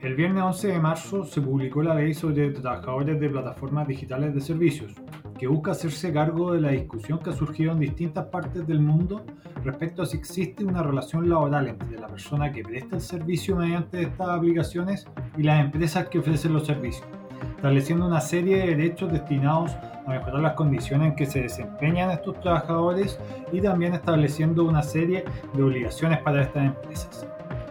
El viernes 11 de marzo se publicó la ley sobre trabajadores de plataformas digitales de servicios, que busca hacerse cargo de la discusión que ha surgido en distintas partes del mundo respecto a si existe una relación laboral entre la persona que presta el servicio mediante estas aplicaciones y las empresas que ofrecen los servicios, estableciendo una serie de derechos destinados a mejorar las condiciones en que se desempeñan estos trabajadores y también estableciendo una serie de obligaciones para estas empresas.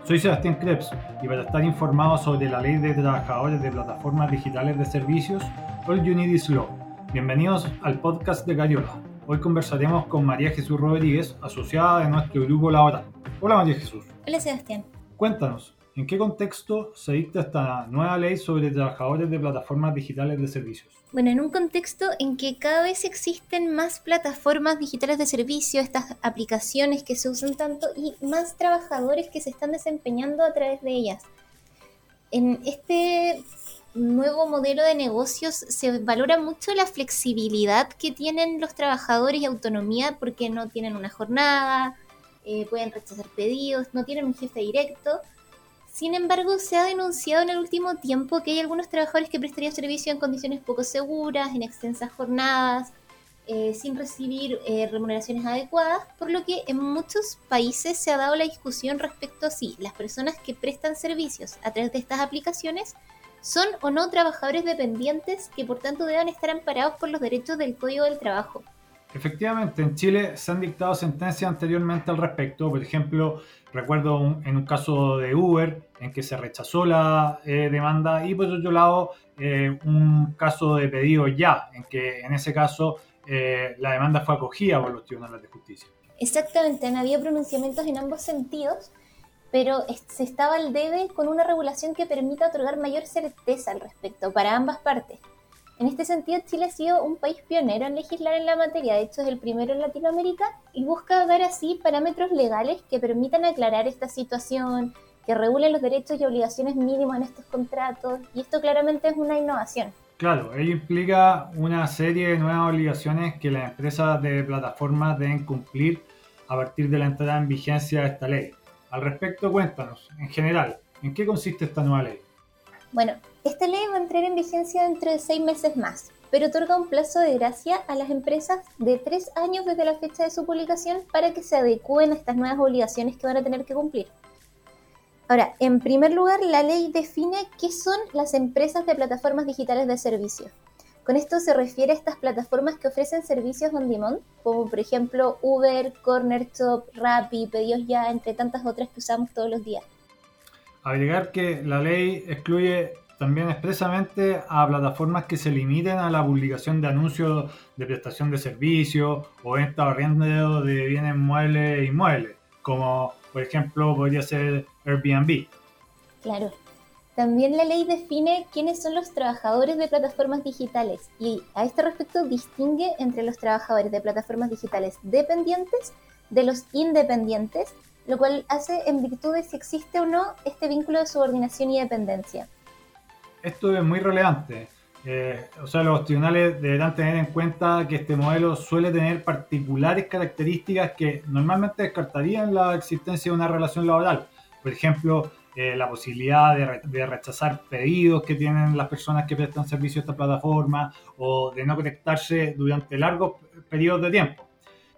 Soy Sebastián Krebs y para estar informado sobre la ley de trabajadores de plataformas digitales de servicios, All You Need is Law. Bienvenidos al podcast de Gariola. Hoy conversaremos con María Jesús Rodríguez, asociada de nuestro grupo laboral. Hola María Jesús. Hola Sebastián. Cuéntanos, ¿en qué contexto se dicta esta nueva ley sobre trabajadores de plataformas digitales de servicios? Bueno, en un contexto en que cada vez existen más plataformas digitales de servicio, estas aplicaciones que se usan tanto y más trabajadores que se están desempeñando a través de ellas. En este nuevo modelo de negocios se valora mucho la flexibilidad que tienen los trabajadores y autonomía porque no tienen una jornada, eh, pueden rechazar pedidos, no tienen un jefe directo sin embargo, se ha denunciado en el último tiempo que hay algunos trabajadores que prestarían servicio en condiciones poco seguras, en extensas jornadas, eh, sin recibir eh, remuneraciones adecuadas, por lo que en muchos países se ha dado la discusión respecto a si las personas que prestan servicios a través de estas aplicaciones son o no trabajadores dependientes que por tanto deban estar amparados por los derechos del Código del Trabajo. Efectivamente, en Chile se han dictado sentencias anteriormente al respecto. Por ejemplo, recuerdo en un caso de Uber en que se rechazó la eh, demanda y por otro lado eh, un caso de pedido ya, en que en ese caso eh, la demanda fue acogida por los tribunales de justicia. Exactamente, han habido pronunciamientos en ambos sentidos, pero se estaba al debe con una regulación que permita otorgar mayor certeza al respecto para ambas partes. En este sentido, Chile ha sido un país pionero en legislar en la materia, de hecho es el primero en Latinoamérica, y busca dar así parámetros legales que permitan aclarar esta situación, que regulen los derechos y obligaciones mínimos en estos contratos, y esto claramente es una innovación. Claro, ello implica una serie de nuevas obligaciones que las empresas de plataformas deben cumplir a partir de la entrada en vigencia de esta ley. Al respecto, cuéntanos, en general, ¿en qué consiste esta nueva ley? Bueno, esta ley va a entrar en vigencia dentro de seis meses más, pero otorga un plazo de gracia a las empresas de tres años desde la fecha de su publicación para que se adecúen a estas nuevas obligaciones que van a tener que cumplir. Ahora, en primer lugar, la ley define qué son las empresas de plataformas digitales de servicio. Con esto se refiere a estas plataformas que ofrecen servicios on demand, como por ejemplo Uber, Corner Shop, Rappi, Pedidos Ya, entre tantas otras que usamos todos los días agregar que la ley excluye también expresamente a plataformas que se limiten a la publicación de anuncios de prestación de servicios o venta o de bienes muebles e inmuebles, como por ejemplo podría ser Airbnb. Claro. También la ley define quiénes son los trabajadores de plataformas digitales y a este respecto distingue entre los trabajadores de plataformas digitales dependientes de los independientes lo cual hace en virtud de si existe o no este vínculo de subordinación y dependencia. Esto es muy relevante. Eh, o sea, los tribunales deberán tener en cuenta que este modelo suele tener particulares características que normalmente descartarían la existencia de una relación laboral. Por ejemplo, eh, la posibilidad de, de, rechazar pedidos que tienen las personas que prestan servicio a esta plataforma o de no conectarse durante largos periodos de tiempo.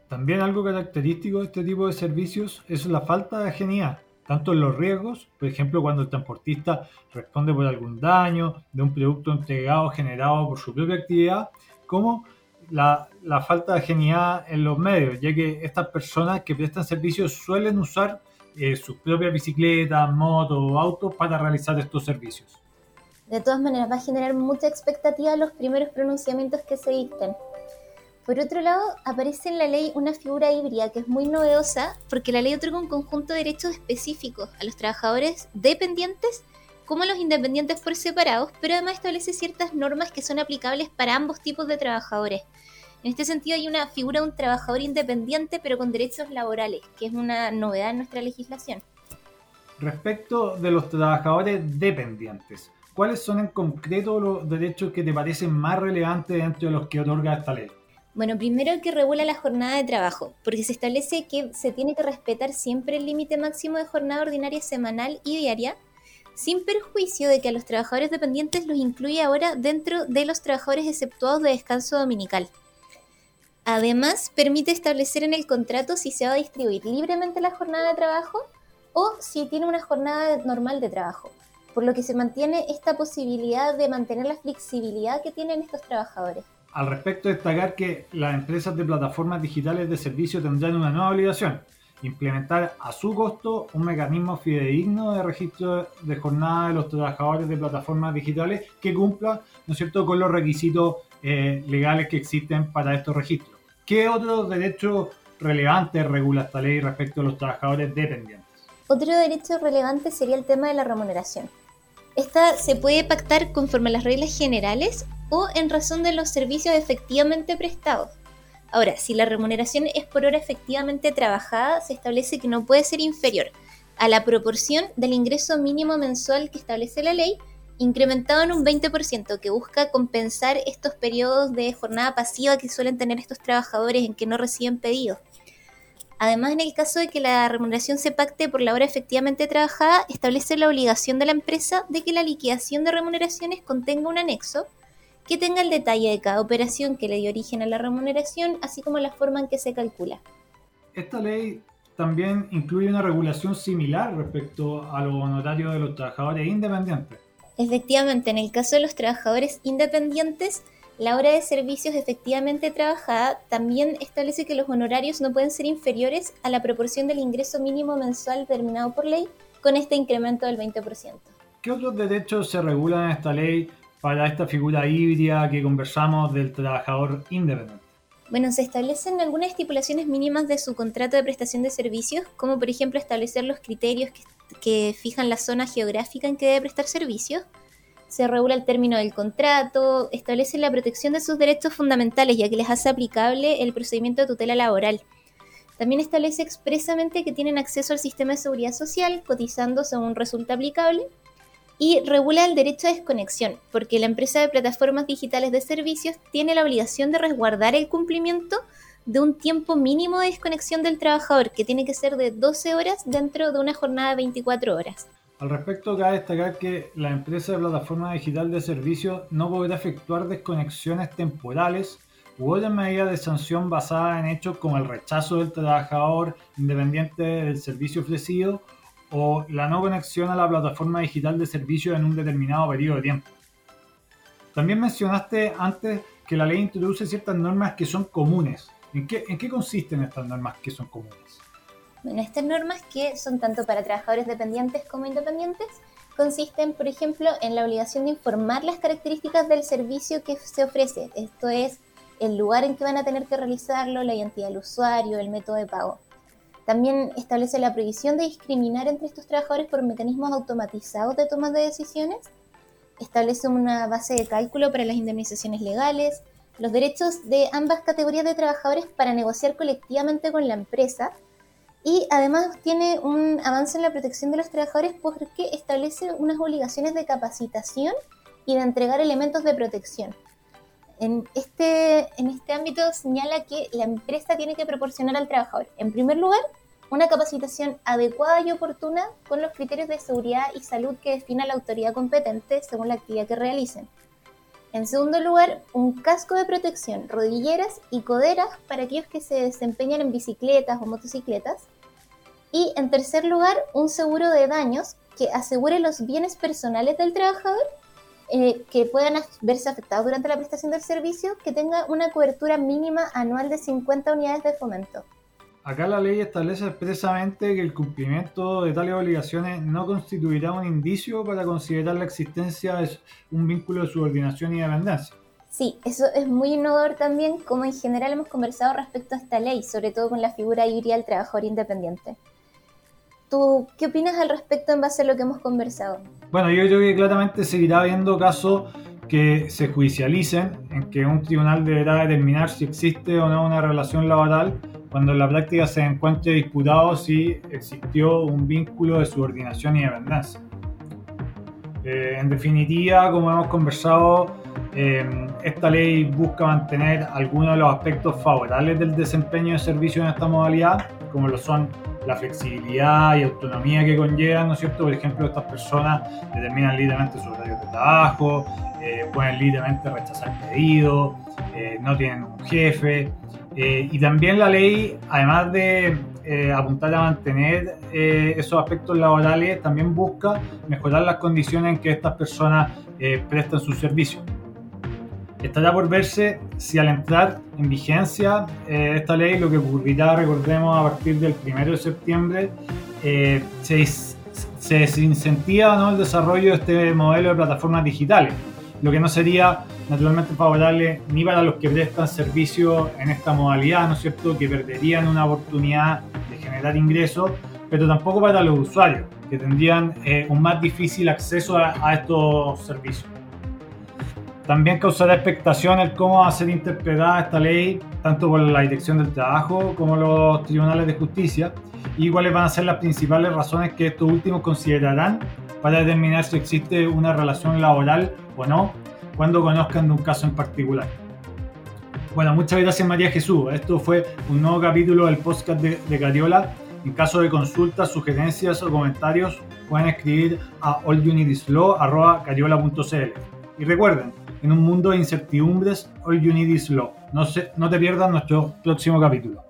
También algo característico de este tipo de servicios es la falta de ajenidad, tanto en los riesgos, por ejemplo cuando el transportista responde por algún daño de un producto entregado generado por su propia actividad, como la, falta de ajenidad en los medios, ya que estas personas que prestan servicios suelen usar eh, sus propias bicicletas, motos o autos para realizar estos servicios. De todas maneras, va a generar mucha expectativa los primeros pronunciamientos que se dicten. Por otro lado, aparece en la ley una figura híbrida que es muy novedosa porque la ley otorga un conjunto de derechos específicos a los trabajadores dependientes como a los independientes por separados, pero además establece ciertas normas que son aplicables para ambos tipos de trabajadores. En este sentido hay una figura de un trabajador independiente pero con derechos laborales, que es una novedad en nuestra legislación. Respecto de los trabajadores dependientes, ¿cuáles son en concreto los derechos que te parecen más relevantes dentro de los que otorga esta ley? Bueno, primero que regula la jornada de trabajo, porque se establece que se tiene que respetar siempre el límite máximo de jornada ordinaria semanal y diaria. sin perjuicio de que a los trabajadores dependientes los incluye ahora dentro de los trabajadores exceptuados de descanso dominical. Además, permite establecer en el contrato si se va a distribuir libremente la jornada de trabajo o si tiene una jornada normal de trabajo, por lo que se mantiene esta posibilidad de mantener la flexibilidad que tienen estos trabajadores. Al respecto, destacar que las empresas de plataformas digitales de servicio tendrán una nueva obligación, implementar a su costo un mecanismo fidedigno de registro de jornada de los trabajadores de plataformas digitales que cumpla ¿no es cierto? con los requisitos eh, legales que existen para estos registros. ¿Qué otros derechos relevantes regula esta ley respecto a los trabajadores dependientes? Otro derecho relevante sería el tema de la remuneración. Esta se puede pactar conforme a las reglas generales o en razón de los servicios efectivamente prestados. Ahora, si la remuneración es por hora efectivamente trabajada, se establece que no puede ser inferior a la proporción del ingreso mínimo mensual que establece la ley, incrementado en un 20%, que busca compensar estos periodos de jornada pasiva que suelen tener estos trabajadores en que no reciben pedidos. Además, en el caso de que la remuneración se pacte por la hora efectivamente trabajada, establece la obligación de la empresa de que la liquidación de remuneraciones contenga un anexo que tenga el detalle de cada operación que le dio origen a la remuneración, así como la forma en que se calcula. Esta ley también incluye una regulación similar respecto a los honorarios de los trabajadores independientes. Efectivamente, en el caso de los trabajadores independientes, la hora de servicios efectivamente trabajada también establece que los honorarios no pueden ser inferiores a la proporción del ingreso mínimo mensual determinado por ley con este incremento del 20%. ¿Qué otros derechos se regulan en esta ley para esta figura híbrida que conversamos del trabajador independiente? Bueno, se establecen algunas estipulaciones mínimas de su contrato de prestación de servicios, como por ejemplo establecer los criterios que, que fijan la zona geográfica en que debe prestar servicios. Se regula el término del contrato, establece la protección de sus derechos fundamentales, ya que les hace aplicable el procedimiento de tutela laboral. También establece expresamente que tienen acceso al sistema de seguridad social, cotizando según resulta aplicable, y regula el derecho a desconexión, porque la empresa de plataformas digitales de servicios tiene la obligación de resguardar el cumplimiento de un tiempo mínimo de desconexión del trabajador, que tiene que ser de 12 horas dentro de una jornada de 24 horas. Al respecto, cabe destacar que la empresa de plataforma digital de servicios no podrá efectuar desconexiones temporales u otras medidas de sanción basadas en hechos como el rechazo del trabajador independiente del servicio ofrecido o la no conexión a la plataforma digital de servicio en un determinado periodo de tiempo. También mencionaste antes que la ley introduce ciertas normas que son comunes. ¿En qué, ¿En qué consisten estas normas que son comunes? Bueno, estas normas que son tanto para trabajadores dependientes como independientes consisten, por ejemplo, en la obligación de informar las características del servicio que se ofrece. Esto es el lugar en que van a tener que realizarlo, la identidad del usuario, el método de pago. También establece la prohibición de discriminar entre estos trabajadores por mecanismos automatizados de toma de decisiones. Establece una base de cálculo para las indemnizaciones legales, los derechos de ambas categorías de trabajadores para negociar colectivamente con la empresa y además tiene un avance en la protección de los trabajadores porque establece unas obligaciones de capacitación y de entregar elementos de protección. En este, en este ámbito señala que la empresa tiene que proporcionar al trabajador, en primer lugar, una capacitación adecuada y oportuna con los criterios de seguridad y salud que defina la autoridad competente según la actividad que realicen. En segundo lugar, un casco de protección, rodilleras y coderas para aquellos que se desempeñan en bicicletas o motocicletas. Y en tercer lugar, un seguro de daños que asegure los bienes personales del trabajador eh, que puedan verse afectados durante la prestación del servicio, que tenga una cobertura mínima anual de 50 unidades de fomento. Acá la ley establece expresamente que el cumplimiento de tales obligaciones no constituirá un indicio para considerar la existencia de un vínculo de subordinación y dependencia. Sí, eso es muy innovador también, como en general hemos conversado respecto a esta ley, sobre todo con la figura híbrida del trabajador independiente. ¿Tú qué opinas al respecto en base a lo que hemos conversado? Bueno, yo creo que claramente seguirá habiendo casos que se judicialicen, en que un tribunal deberá determinar si existe o no una relación laboral, cuando en la práctica se encuentre disputado si existió un vínculo de subordinación y dependencia. Eh, en definitiva, como hemos conversado, eh, esta ley busca mantener algunos de los aspectos favorables del desempeño de servicio en esta modalidad, como lo son la flexibilidad y autonomía que conllevan, ¿no es cierto? Por ejemplo, estas personas determinan libremente su horario de trabajo, eh, pueden libremente rechazar pedidos, eh, no tienen un jefe. Eh, y también la ley, además de apuntar a mantener esos aspectos laborales, también busca mejorar las condiciones en que estas personas prestan sus servicios. Estará por verse si al entrar en vigencia eh, esta ley, lo que ocurrirá, recordemos, a partir del 1 de septiembre, eh, se, se desincentiva ¿no? el desarrollo de este modelo de plataformas digitales, lo que no sería naturalmente favorable ni para los que prestan servicio en esta modalidad, ¿no es cierto?, que perderían una oportunidad de generar ingresos, pero tampoco para los usuarios, que tendrían eh, un más difícil acceso a estos servicios. También causará expectación el cómo va a ser interpretada esta ley, tanto por la Dirección del Trabajo como los tribunales de justicia, y cuáles van a ser las principales razones que estos últimos considerarán para determinar si existe una relación laboral o no, cuando conozcan de un caso en particular. Bueno, muchas gracias María Jesús. Esto fue un nuevo capítulo del podcast de, de Cariola. En caso de consultas, sugerencias o comentarios, pueden escribir a allunitislaw.cariola.cl. Y recuerden, en un mundo de incertidumbres, All You Need Is Love. No, se, no te pierdas nuestro próximo capítulo.